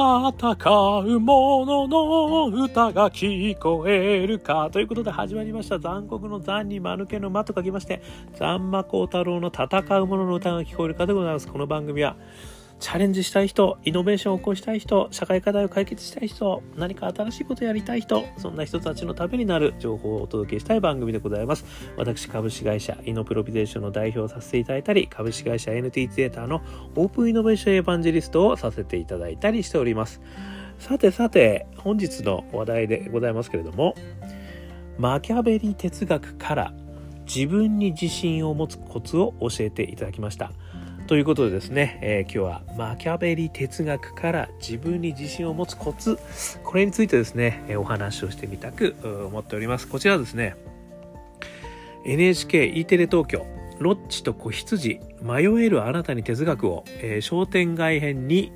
戦う者の歌が聞こえるか。ということで始まりました。残酷の残に間抜けの間と書きまして、残魔高太郎の戦う者の歌が聞こえるかでございます。この番組は、チャレンジしたい人、イノベーションを起こしたい人、社会課題を解決したい人、何か新しいことをやりたい人、そんな人たちのためになる情報をお届けしたい番組でございます。私、株式会社イノプロビゼーションの代表をさせていただいたり、株式会社 NT ツエーターのオープンイノベーションエヴァンジェリストをさせていただいたりしております。さてさて、本日の話題でございますけれども、マキャベリ哲学から自分に自信を持つコツを教えていただきました。ということでですね、えー、今日はマキャベリ哲学から自分に自信を持つコツ、これについてですね、えお話をしてみたく思っております。こちらですね、NHKE テレ東京、ロッチと子羊、迷えるあなたに哲学を、えー、商店街編に、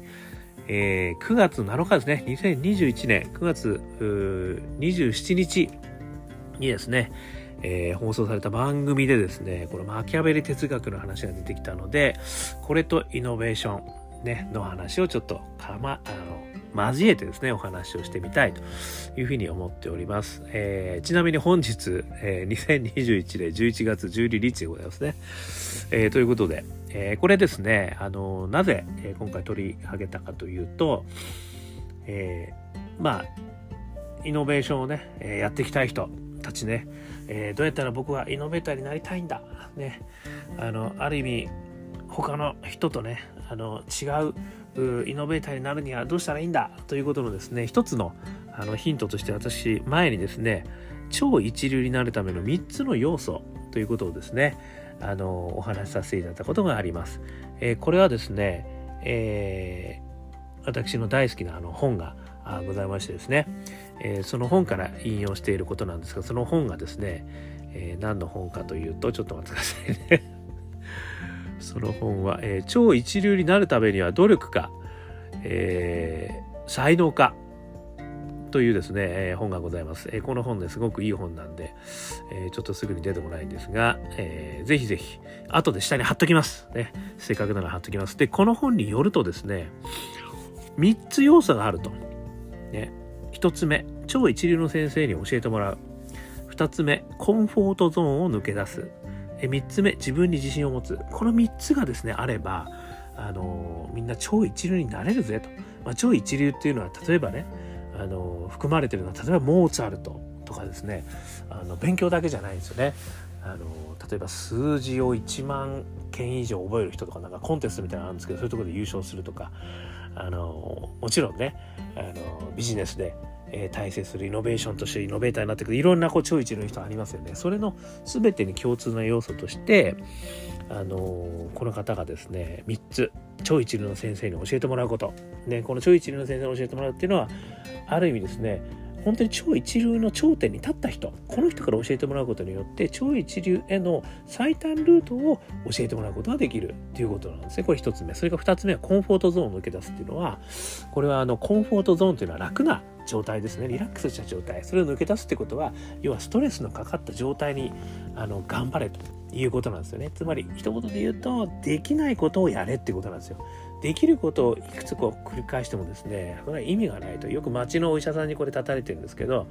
えー、9月7日ですね、2021年9月27日にですね、えー、放送された番組でですね、このマキャベリ哲学の話が出てきたので、これとイノベーション、ね、の話をちょっとかま、あの、交えてですね、お話をしてみたいというふうに思っております。えー、ちなみに本日、えー、2021年11月12日でございますね。えー、ということで、えー、これですね、あの、なぜ、えー、今回取り上げたかというと、えー、まあ、イノベーションをね、えー、やっていきたい人たちね、えー、どうやったら僕はイノベーターになりたいんだ、ね、あのある意味他の人とねあの違うイノベーターになるにはどうしたらいいんだ？ということのですね一つのあのヒントとして私前にですね超一流になるための3つの要素ということをですねあのお話しさせていただいたことがあります。えー、これはですね、えー、私の大好きなあの本がございましてですね、え、その本から引用していることなんですがその本がですね、え、何の本かというとちょっと待ってくださいね。その本は、え、超一流になるためには努力か、え、才能かというですね、え、本がございます、え、この本ですごくいい本なんで、え、ちょっとすぐに出てこないんですが、えー、ぜひぜひ後で下に貼っときます、ね、せっかくなら貼っときます。でこの本によるとですね3つ要素があると。ね1つ目超一流の先生に教えてもらう。2つ目コンフォートゾーンを抜け出す。3つ目自分に自信を持つ。この3つがですねあればあのみんな超一流になれるぜと、まあ、超一流っていうのは例えばねあの含まれてるのは例えばモーツァルトとかですね。あの勉強だけじゃないんですよね。あの例えば数字を1万件以上覚える人とかなんかコンテストみたいなのあるんですけどそういうとこで優勝するとか。あのもちろんねあのビジネスで、えー、大成するイノベーションとしてイノベーターになってく。るいろんなこう超一流の人ありますよね。それの全てに共通の要素としてあのこの方がですね3つ超一流の先生に教えてもらうこと、ね、この超一流の先生に教えてもらうっていうのはある意味ですね本当に超一流の頂点に立った人この人から教えてもらうことによって超一流への最短ルートを教えてもらうことができるということなんですね。これ1つ目。それから2つ目はコンフォートゾーンを抜け出すっていうのはこれはあのコンフォートゾーンというのは楽な状態ですね。リラックスした状態。それを抜け出すってことは要はストレスのかかった状態にあの頑張れということなんですよね。つまり一言で言うとできないことをやれってことなんですよ。できることをいくつこう繰り返してもですねこれは意味がないと。よく町のお医者さんにこれ立たれてるんですけど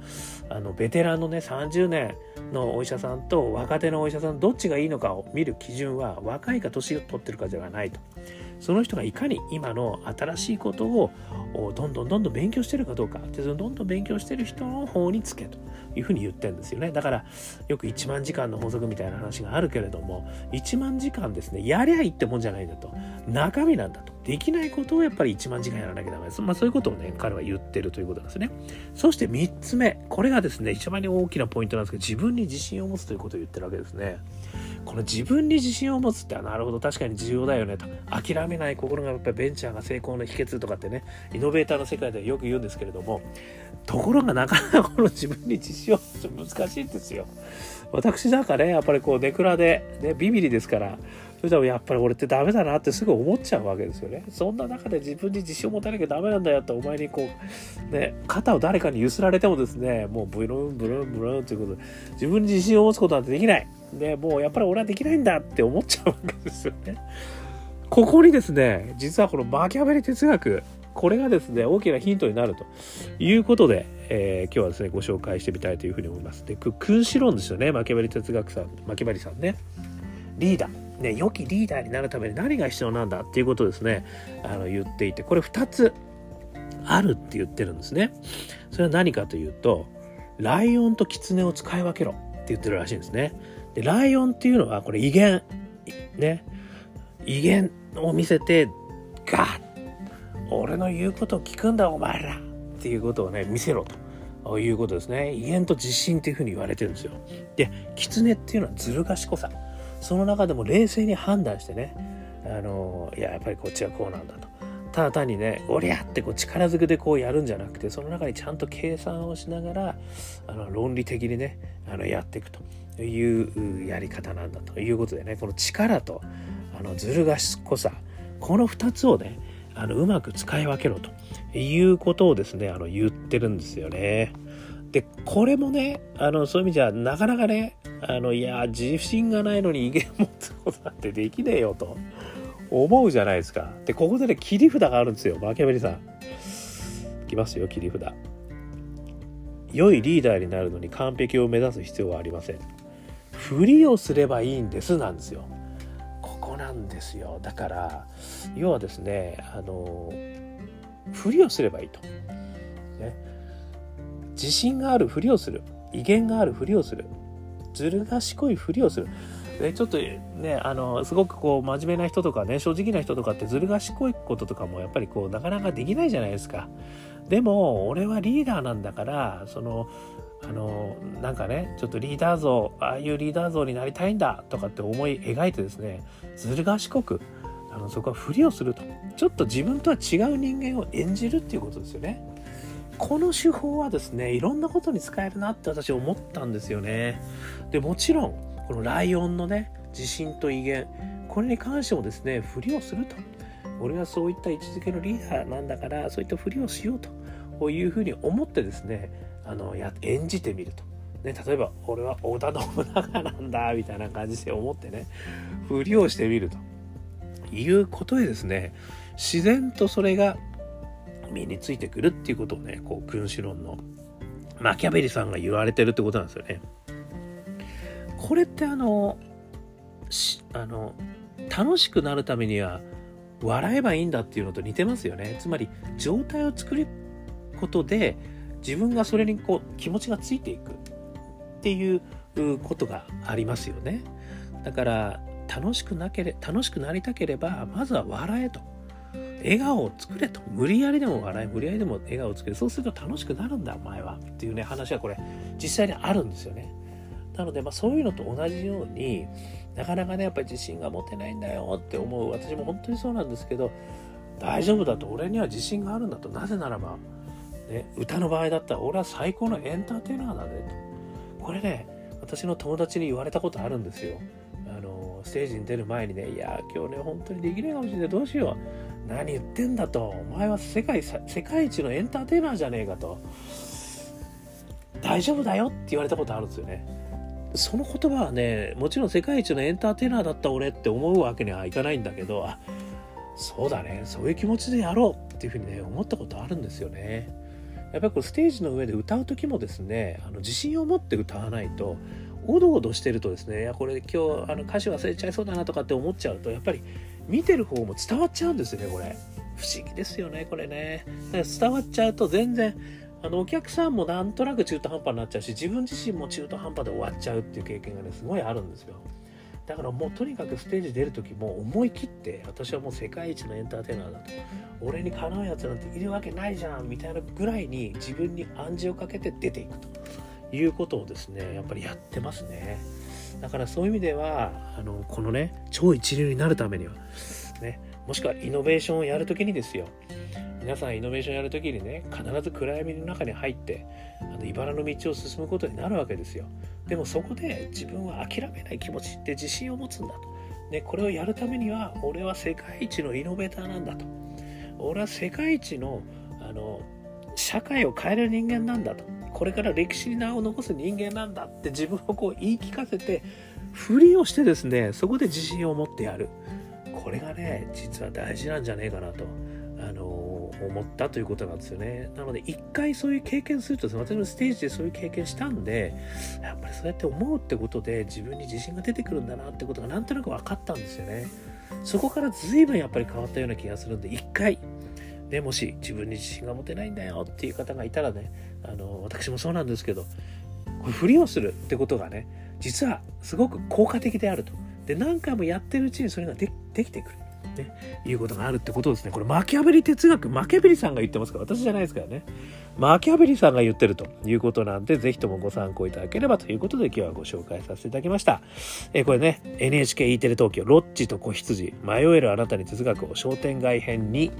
あのベテランのね30年のお医者さんと若手のお医者さんどっちがいいのかを見る基準は若いか年を取ってるかではないと。その人がいかに今の新しいことをどんどんどんどん勉強してるかどうかでそのどんどん勉強してる人の方につけというふうに言ってるんですよねだからよく1万時間の法則みたいな話があるけれども1万時間ですねやりゃいいってもんじゃないんだと中身なんだとできないことをやっぱり1万時間やらなきゃダメです。まあそういうことをね、彼は言ってるということなんですね。そして3つ目、これがですね、一番に大きなポイントなんですけど、自分に自信を持つということを言ってるわけですね。この自分に自信を持つってなるほど。確かに重要だよねと。諦めない心がやっぱりベンチャーが成功の秘訣とかってねイノベーターの世界ではよく言うんですけれどもところがなかなかこの自分に自信を持つ難しいんですよ。私なんかねやっぱりこうネクラで、ね、ビビリですからそれでもやっぱり俺ってダメだなってすぐ思っちゃうわけですよね。そんな中で自分に自信を持たなきゃダメなんだよってお前にこう、ね、肩を誰かに揺すられてもですね、もうブルンブルンブルンということで、自分に自信を持つことなんてできない。で、もうやっぱり俺はできないんだって思っちゃうわけですよね。ここにですね、実はこのマキャベリ哲学、これがですね大きなヒントになるということで、えー、今日はですねご紹介してみたいというふうに思いますで君子論ですよねマキャベリ哲学さんマキャベリさんねリーダーね良きリーダーになるために何が必要なんだっていうことですねあの言っていてこれ2つあるって言ってるんですね。それは何かというとライオンとキツネを使い分けろって言ってるらしいんですね。でライオンっていうのはこれ威厳ね威厳を見せてガッ俺の言うことを聞くんだお前らっていうことをね見せろということですね。威厳と自信っていうふうに言われてるんですよ。で狐っていうのはずる賢さ。その中でも冷静に判断してねあのいややっぱりこっちはこうなんだと。ただ単にねおりゃってこう力ずくでこうやるんじゃなくてその中にちゃんと計算をしながらあの論理的にねあのやっていくと。いうやり方なんだと。いうことでねこの力とあのずる賢さこの2つをねあのうまく使い分けろと。いうことをですねあの言ってるんですよね。でこれもねあのそういう意味じゃなかなかねあのいや自信がないのに威厳持つことなんてできねえよと思うじゃないですか。でここでね切り札があるんですよマキャベリさん。いきますよ切り札。良いリーダーになるのに完璧を目指す必要はありません。ふりをすればいいんですなんですよここ。なんですよだから要はですねあのふりをすればいいと、ね、自信があるふりをする威厳があるふりをするずる賢いふりをする。でちょっとねあのすごくこう真面目な人とかね正直な人とかってずる賢いこととかもやっぱりこうなかなかできないじゃないですか。でも俺はリーダーなんだからそのあのなんかねちょっとリーダー像ああいうリーダー像になりたいんだとかって思い描いてですねずる賢くあのそこはふりをすると。ちょっと自分とは違う人間を演じるっていうことですよね。この手法はですねいろんなことに使えるなって私思ったんですよね。でもちろんこのライオンのね自信と威厳これに関してもですねふりをすると。俺はそういった位置づけのリーダーなんだからそういったふりをしようというふうに思ってですねあのや演じてみると。ね、例えば俺は織田信長なんだみたいな感じで思ってねふりをしてみると。いうことでですね自然とそれが身についてくるっていうことをねこう君主論のマキャベリさんが言われてるってことなんですよね。これってあのあの楽しくなるためには笑えばいいんだっていうのと似てますよね。つまり状態を作ることで自分がそれにこう気持ちがついていくっていうことがありますよね。だから楽しくなけれ楽しくなりたければまずは笑えと。笑顔を作れと。無理やりでも笑い、無理やりでも笑顔を作れ。そうすると楽しくなるんだ、お前は。っていうね、話はこれ、実際にあるんですよね。なので、まあ、そういうのと同じように、なかなかね、やっぱり自信が持てないんだよって思う。私も本当にそうなんですけど、大丈夫だと、俺には自信があるんだと。なぜならば、ね、歌の場合だったら俺は最高のエンターテイナーだねとこれね私の友達に言われたことあるんですよあのステージに出る前にねいや今日ね本当にできないかもしれないどうしよう何言ってんだと。お前は世界世界一のエンターテイナーじゃねえかと。大丈夫だよって言われたことあるんですよね。その言葉はねもちろん世界一のエンターテイナーだった俺って思うわけにはいかないんだけどあそうだねそういう気持ちでやろうっていうふうにね思ったことあるんですよね。やっぱりこうステージの上で歌う時もですねあの自信を持って歌わないとおどおどしてるとですねいやこれ今日あの歌詞忘れちゃいそうだなとかって思っちゃうとやっぱり見てる方も伝わっちゃうんですよねこれ。不思議ですよねこれね。伝わっちゃうと全然あのお客さんもなんとなく中途半端になっちゃうし自分自身も中途半端で終わっちゃうっていう経験がねすごいあるんですよ。だからもうとにかくステージ出る時も思い切って私はもう世界一のエンターテイナーだと。俺にかなうやつなんているわけないじゃんみたいなぐらいに自分に暗示をかけて出ていくと。いうことをですねやっぱりやってますね。だからそういう意味ではあのこのね超一流になるためにはねもしくはイノベーションをやるときにですよ。皆さんイノベーションやるときにね必ず暗闇の中に入ってあの茨の道を進むことになるわけですよ。でもそこで自分は諦めない気持ちって自信を持つんだと、ね、これをやるためには俺は世界一のイノベーターなんだと。俺は世界一のあの社会を変える人間なんだと。これから歴史に名を残す人間なんだって自分をこう言い聞かせてふりをしてですねそこで自信を持ってやるこれがね実は大事なんじゃねえかなとあの思ったということなんですよね。なので一回そういう経験すると私もステージでそういう経験したんでやっぱりそうやって思うってことで自分に自信が出てくるんだなってことがなんとなく分かったんですよね。そこから随分やっぱり変わったような気がするんで一回ね、もし自分に自信が持てないんだよっていう方がいたらねあの私もそうなんですけどこれふりをするってことがね実はすごく効果的であるとで何回もやってるうちにそれがでできてくるね、いうことがあるってことですね。これマキャベリ哲学、マキャベリさんが言ってますから、私じゃないですからね。マキャベリさんが言ってるということなんで、ぜひともご参考いただければということで今日はご紹介させていただきました。えー、これね、NHKE テレ東京、ロッチと子羊、迷えるあなたに哲学を商店街編に、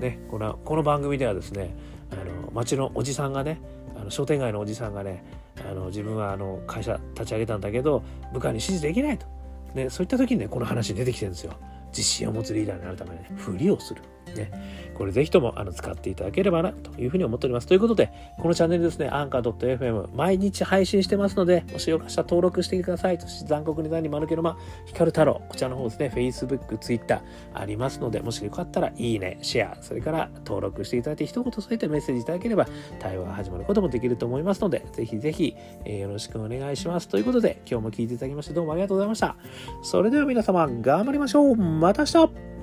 ね、このこの番組ではですね、あの町のおじさんがね、あの商店街のおじさんがね、あの自分はあの会社立ち上げたんだけど、部下に指示できないと。ね、そういった時にね、この話出てきてるんですよ。自信を持つリーダーになるためにね、ふりをする。ね、これぜひともあの使っていただければなというふうに思っております。ということで、このチャンネルですね、アンカー .fm 毎日配信してますので、もしよかしたら登録してください。そして残酷に何丸けの間、光る太郎、こちらの方ですね、Facebook、Twitter ありますので、もしよかったらいいね、シェア、それから登録していただいて一言添えてメッセージいただければ対話が始まることもできると思いますので、ぜひぜひ、えー、よろしくお願いします。ということで、今日も聞いていただきましてどうもありがとうございました。それでは皆様、頑張りましょうまた明日